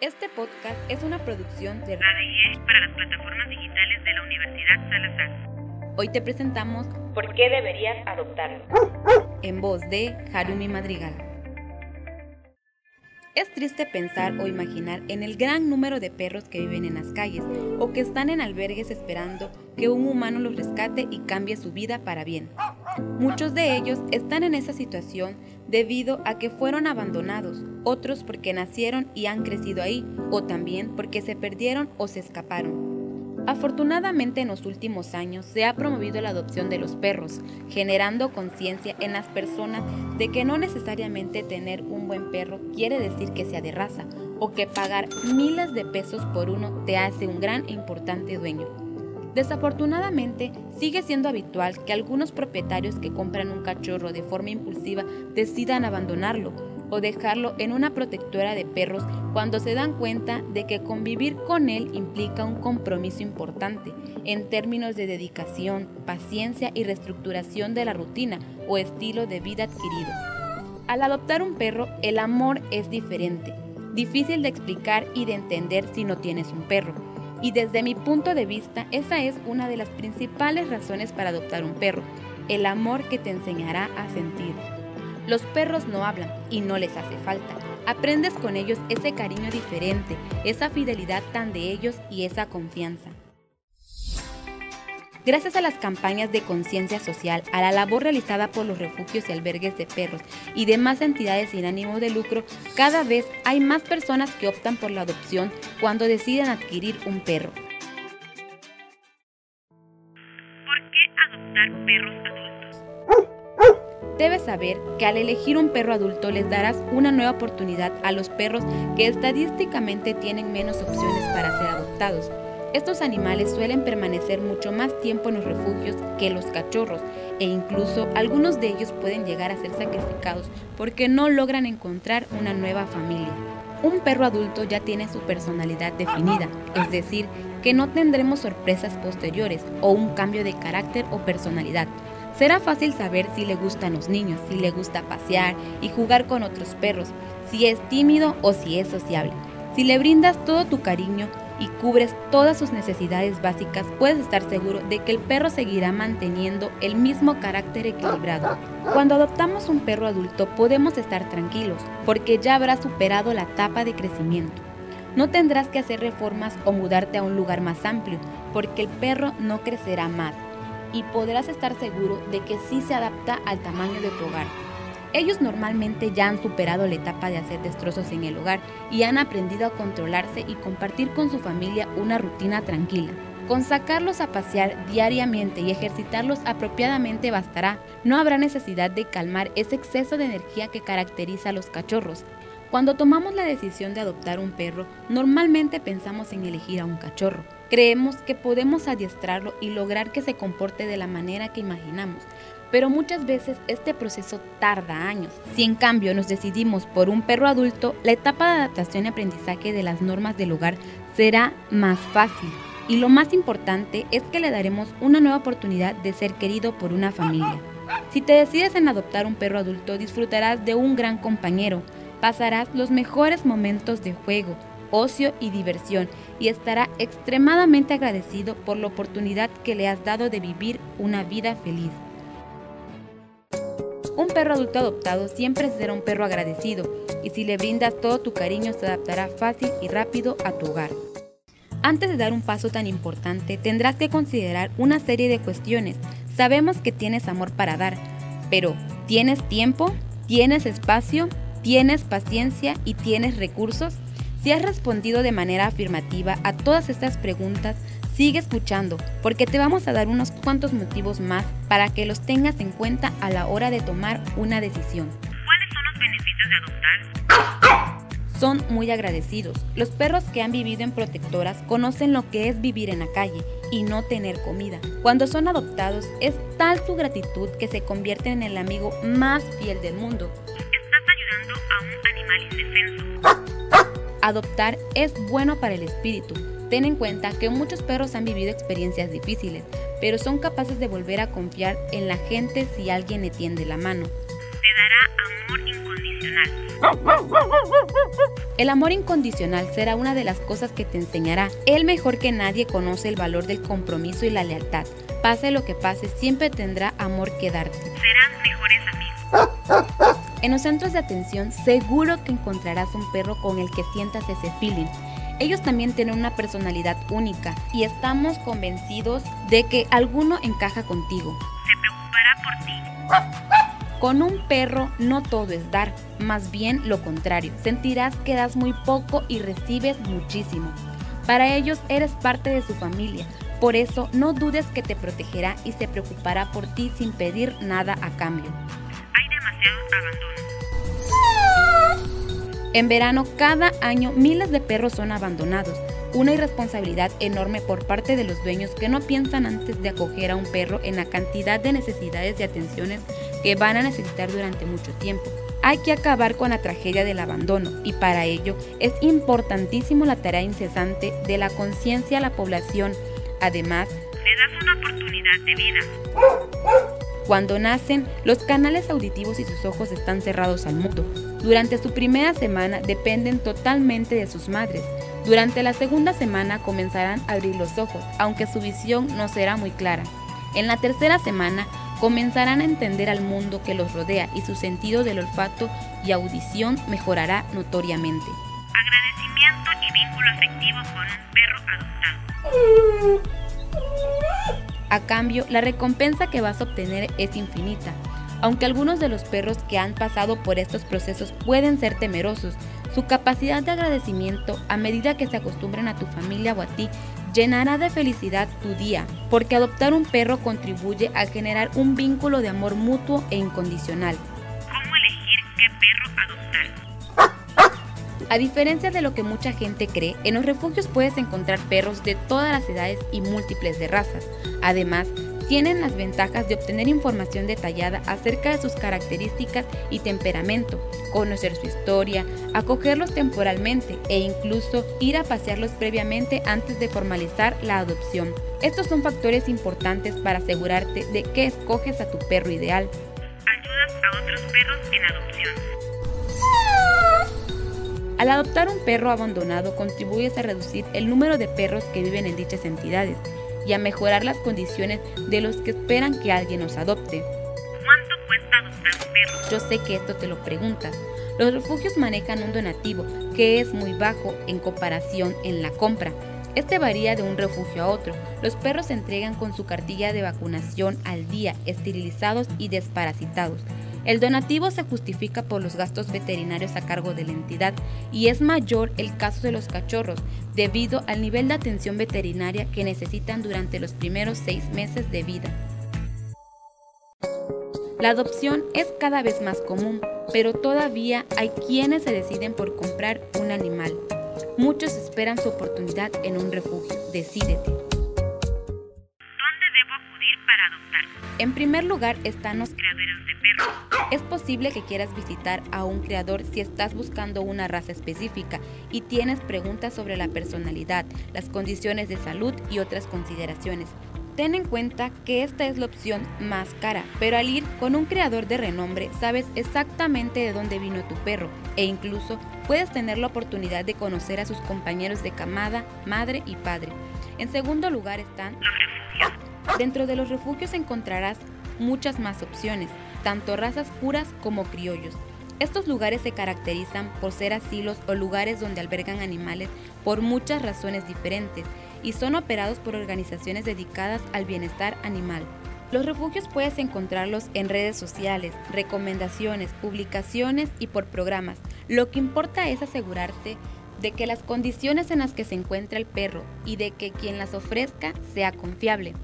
Este podcast es una producción de Radio para las plataformas digitales de la Universidad Salazar. Hoy te presentamos ¿Por qué deberías adoptarlo? En voz de Harumi Madrigal. Es triste pensar o imaginar en el gran número de perros que viven en las calles o que están en albergues esperando que un humano los rescate y cambie su vida para bien. Muchos de ellos están en esa situación debido a que fueron abandonados, otros porque nacieron y han crecido ahí, o también porque se perdieron o se escaparon. Afortunadamente en los últimos años se ha promovido la adopción de los perros, generando conciencia en las personas de que no necesariamente tener un buen perro quiere decir que sea de raza o que pagar miles de pesos por uno te hace un gran e importante dueño. Desafortunadamente, sigue siendo habitual que algunos propietarios que compran un cachorro de forma impulsiva decidan abandonarlo o dejarlo en una protectora de perros cuando se dan cuenta de que convivir con él implica un compromiso importante en términos de dedicación, paciencia y reestructuración de la rutina o estilo de vida adquirido. Al adoptar un perro, el amor es diferente, difícil de explicar y de entender si no tienes un perro y desde mi punto de vista, esa es una de las principales razones para adoptar un perro, el amor que te enseñará a sentir. Los perros no hablan y no les hace falta. Aprendes con ellos ese cariño diferente, esa fidelidad tan de ellos y esa confianza. Gracias a las campañas de conciencia social, a la labor realizada por los refugios y albergues de perros y demás entidades sin ánimo de lucro, cada vez hay más personas que optan por la adopción cuando deciden adquirir un perro. ¿Por qué adoptar perros adultos? Debes saber que al elegir un perro adulto les darás una nueva oportunidad a los perros que estadísticamente tienen menos opciones para ser adoptados estos animales suelen permanecer mucho más tiempo en los refugios que los cachorros e incluso algunos de ellos pueden llegar a ser sacrificados porque no logran encontrar una nueva familia. Un perro adulto ya tiene su personalidad definida, es decir, que no tendremos sorpresas posteriores o un cambio de carácter o personalidad. Será fácil saber si le gustan los niños, si le gusta pasear y jugar con otros perros, si es tímido o si es sociable. Si le brindas todo tu cariño, y cubres todas sus necesidades básicas, puedes estar seguro de que el perro seguirá manteniendo el mismo carácter equilibrado. Cuando adoptamos un perro adulto podemos estar tranquilos, porque ya habrá superado la etapa de crecimiento. No tendrás que hacer reformas o mudarte a un lugar más amplio, porque el perro no crecerá más y podrás estar seguro de que sí se adapta al tamaño de tu hogar. Ellos normalmente ya han superado la etapa de hacer destrozos en el hogar y han aprendido a controlarse y compartir con su familia una rutina tranquila. Con sacarlos a pasear diariamente y ejercitarlos apropiadamente bastará. No habrá necesidad de calmar ese exceso de energía que caracteriza a los cachorros. Cuando tomamos la decisión de adoptar un perro, normalmente pensamos en elegir a un cachorro. Creemos que podemos adiestrarlo y lograr que se comporte de la manera que imaginamos, pero muchas veces este proceso tarda años. Si en cambio nos decidimos por un perro adulto, la etapa de adaptación y aprendizaje de las normas del hogar será más fácil. Y lo más importante es que le daremos una nueva oportunidad de ser querido por una familia. Si te decides en adoptar un perro adulto, disfrutarás de un gran compañero, pasarás los mejores momentos de juego, ocio y diversión y estará extremadamente agradecido por la oportunidad que le has dado de vivir una vida feliz. Un perro adulto adoptado siempre será un perro agradecido y si le brindas todo tu cariño se adaptará fácil y rápido a tu hogar. Antes de dar un paso tan importante tendrás que considerar una serie de cuestiones. Sabemos que tienes amor para dar, pero ¿tienes tiempo? ¿Tienes espacio? ¿Tienes paciencia y tienes recursos? Si has respondido de manera afirmativa a todas estas preguntas, Sigue escuchando, porque te vamos a dar unos cuantos motivos más para que los tengas en cuenta a la hora de tomar una decisión. ¿Cuáles son los beneficios de adoptar? Son muy agradecidos. Los perros que han vivido en protectoras conocen lo que es vivir en la calle y no tener comida. Cuando son adoptados es tal su gratitud que se convierten en el amigo más fiel del mundo. Estás ayudando a un animal indefenso. Adoptar es bueno para el espíritu Ten en cuenta que muchos perros han vivido experiencias difíciles, pero son capaces de volver a confiar en la gente si alguien le tiende la mano. Te dará amor incondicional El amor incondicional será una de las cosas que te enseñará. Él mejor que nadie conoce el valor del compromiso y la lealtad. Pase lo que pase, siempre tendrá amor que darte. Serán mejores amigos. En los centros de atención seguro que encontrarás un perro con el que sientas ese feeling. Ellos también tienen una personalidad única y estamos convencidos de que alguno encaja contigo. Se preocupará por ti. Con un perro no todo es dar, más bien lo contrario. Sentirás que das muy poco y recibes muchísimo. Para ellos eres parte de su familia, por eso no dudes que te protegerá y se preocupará por ti sin pedir nada a cambio. Hay demasiado abandono. En verano, cada año miles de perros son abandonados, una irresponsabilidad enorme por parte de los dueños que no piensan antes de acoger a un perro en la cantidad de necesidades y atenciones que van a necesitar durante mucho tiempo. Hay que acabar con la tragedia del abandono y para ello es importantísimo la tarea incesante de la conciencia a la población. Además, Le das una oportunidad de vida. Cuando nacen, los canales auditivos y sus ojos están cerrados al mundo. Durante su primera semana dependen totalmente de sus madres. Durante la segunda semana comenzarán a abrir los ojos, aunque su visión no será muy clara. En la tercera semana comenzarán a entender al mundo que los rodea y su sentido del olfato y audición mejorará notoriamente. Agradecimiento y vínculo afectivo con un perro adoptado. A cambio, la recompensa que vas a obtener es infinita. Aunque algunos de los perros que han pasado por estos procesos pueden ser temerosos, su capacidad de agradecimiento a medida que se acostumbren a tu familia o a ti llenará de felicidad tu día, porque adoptar un perro contribuye a generar un vínculo de amor mutuo e incondicional. ¿Cómo elegir qué perro adoptar? A diferencia de lo que mucha gente cree, en los refugios puedes encontrar perros de todas las edades y múltiples de razas. Además, tienen las ventajas de obtener información detallada acerca de sus características y temperamento, conocer su historia, acogerlos temporalmente e incluso ir a pasearlos previamente antes de formalizar la adopción. Estos son factores importantes para asegurarte de que escoges a tu perro ideal. Ayudas a otros perros en adopción. Al adoptar un perro abandonado contribuyes a reducir el número de perros que viven en dichas entidades y a mejorar las condiciones de los que esperan que alguien los adopte. ¿Cuánto cuesta adoptar un perro? Yo sé que esto te lo preguntas. Los refugios manejan un donativo que es muy bajo en comparación en la compra. Este varía de un refugio a otro. Los perros se entregan con su cartilla de vacunación al día, esterilizados y desparasitados. El donativo se justifica por los gastos veterinarios a cargo de la entidad y es mayor el caso de los cachorros debido al nivel de atención veterinaria que necesitan durante los primeros seis meses de vida. La adopción es cada vez más común, pero todavía hay quienes se deciden por comprar un animal. Muchos esperan su oportunidad en un refugio. Decídete. En primer lugar están los Criaderos de perros. Es posible que quieras visitar a un criador si estás buscando una raza específica y tienes preguntas sobre la personalidad, las condiciones de salud y otras consideraciones. Ten en cuenta que esta es la opción más cara, pero al ir con un criador de renombre sabes exactamente de dónde vino tu perro e incluso puedes tener la oportunidad de conocer a sus compañeros de camada, madre y padre. En segundo lugar están Los refugios. Dentro de los refugios encontrarás muchas más opciones, tanto razas puras como criollos. Estos lugares se caracterizan por ser asilos o lugares donde albergan animales por muchas razones diferentes y son operados por organizaciones dedicadas al bienestar animal. Los refugios puedes encontrarlos en redes sociales, recomendaciones, publicaciones y por programas. Lo que importa es asegurarte de que las condiciones en las que se encuentra el perro y de que quien las ofrezca sea confiable.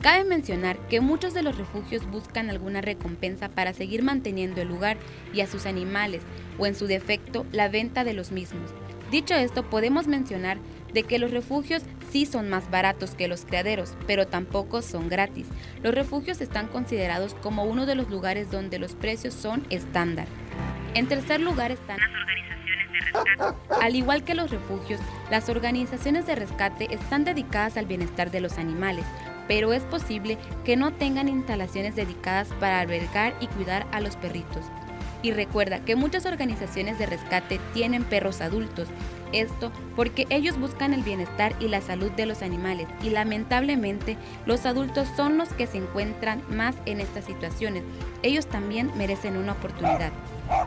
Cabe mencionar que muchos de los refugios buscan alguna recompensa para seguir manteniendo el lugar y a sus animales, o en su defecto, la venta de los mismos. Dicho esto, podemos mencionar de que los refugios sí son más baratos que los criaderos, pero tampoco son gratis. Los refugios están considerados como uno de los lugares donde los precios son estándar. En tercer lugar están Las organizaciones de rescate. al igual que los refugios, las organizaciones de rescate están dedicadas al bienestar de los animales, pero es posible que no tengan instalaciones dedicadas para albergar y cuidar a los perritos. Y recuerda que muchas organizaciones de rescate tienen perros adultos. Esto porque ellos buscan el bienestar y la salud de los animales y lamentablemente los adultos son los que se encuentran más en estas situaciones. Ellos también merecen una oportunidad.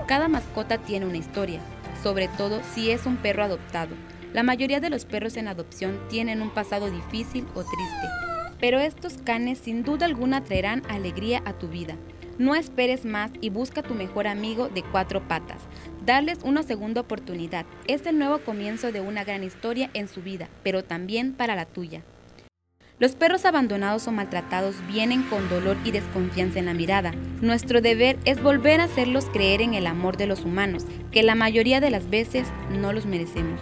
Cada mascota tiene una historia, sobre todo si es un perro adoptado. La mayoría de los perros en adopción tienen un pasado difícil o triste, pero estos canes sin duda alguna traerán alegría a tu vida. No esperes más y busca tu mejor amigo de cuatro patas. Darles una segunda oportunidad. Es el nuevo comienzo de una gran historia en su vida, pero también para la tuya. Los perros abandonados o maltratados vienen con dolor y desconfianza en la mirada. Nuestro deber es volver a hacerlos creer en el amor de los humanos, que la mayoría de las veces no los merecemos.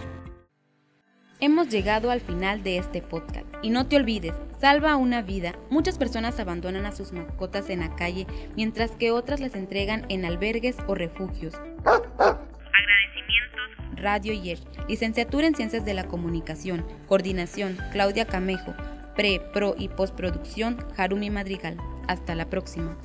Hemos llegado al final de este podcast y no te olvides, salva una vida. Muchas personas abandonan a sus mascotas en la calle mientras que otras las entregan en albergues o refugios. Agradecimientos. Radio YER, licenciatura en Ciencias de la Comunicación, coordinación Claudia Camejo, pre, pro y postproducción Harumi Madrigal. Hasta la próxima.